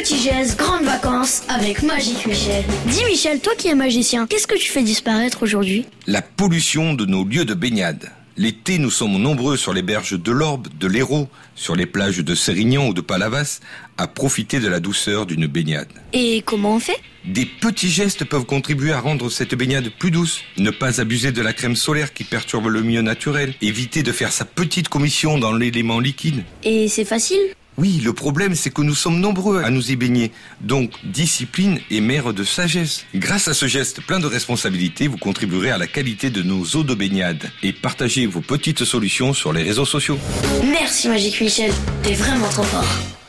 Petit geste, grandes vacances avec Magique Michel. Dis Michel, toi qui es magicien, qu'est-ce que tu fais disparaître aujourd'hui? La pollution de nos lieux de baignade. L'été, nous sommes nombreux sur les berges de l'Orbe, de l'Hérault, sur les plages de Sérignan ou de Palavas, à profiter de la douceur d'une baignade. Et comment on fait? Des petits gestes peuvent contribuer à rendre cette baignade plus douce. Ne pas abuser de la crème solaire qui perturbe le milieu naturel. Éviter de faire sa petite commission dans l'élément liquide. Et c'est facile? Oui, le problème c'est que nous sommes nombreux à nous y baigner. Donc, discipline est mère de sagesse. Grâce à ce geste plein de responsabilités, vous contribuerez à la qualité de nos eaux de baignade. Et partagez vos petites solutions sur les réseaux sociaux. Merci Magique Michel, t'es vraiment trop fort.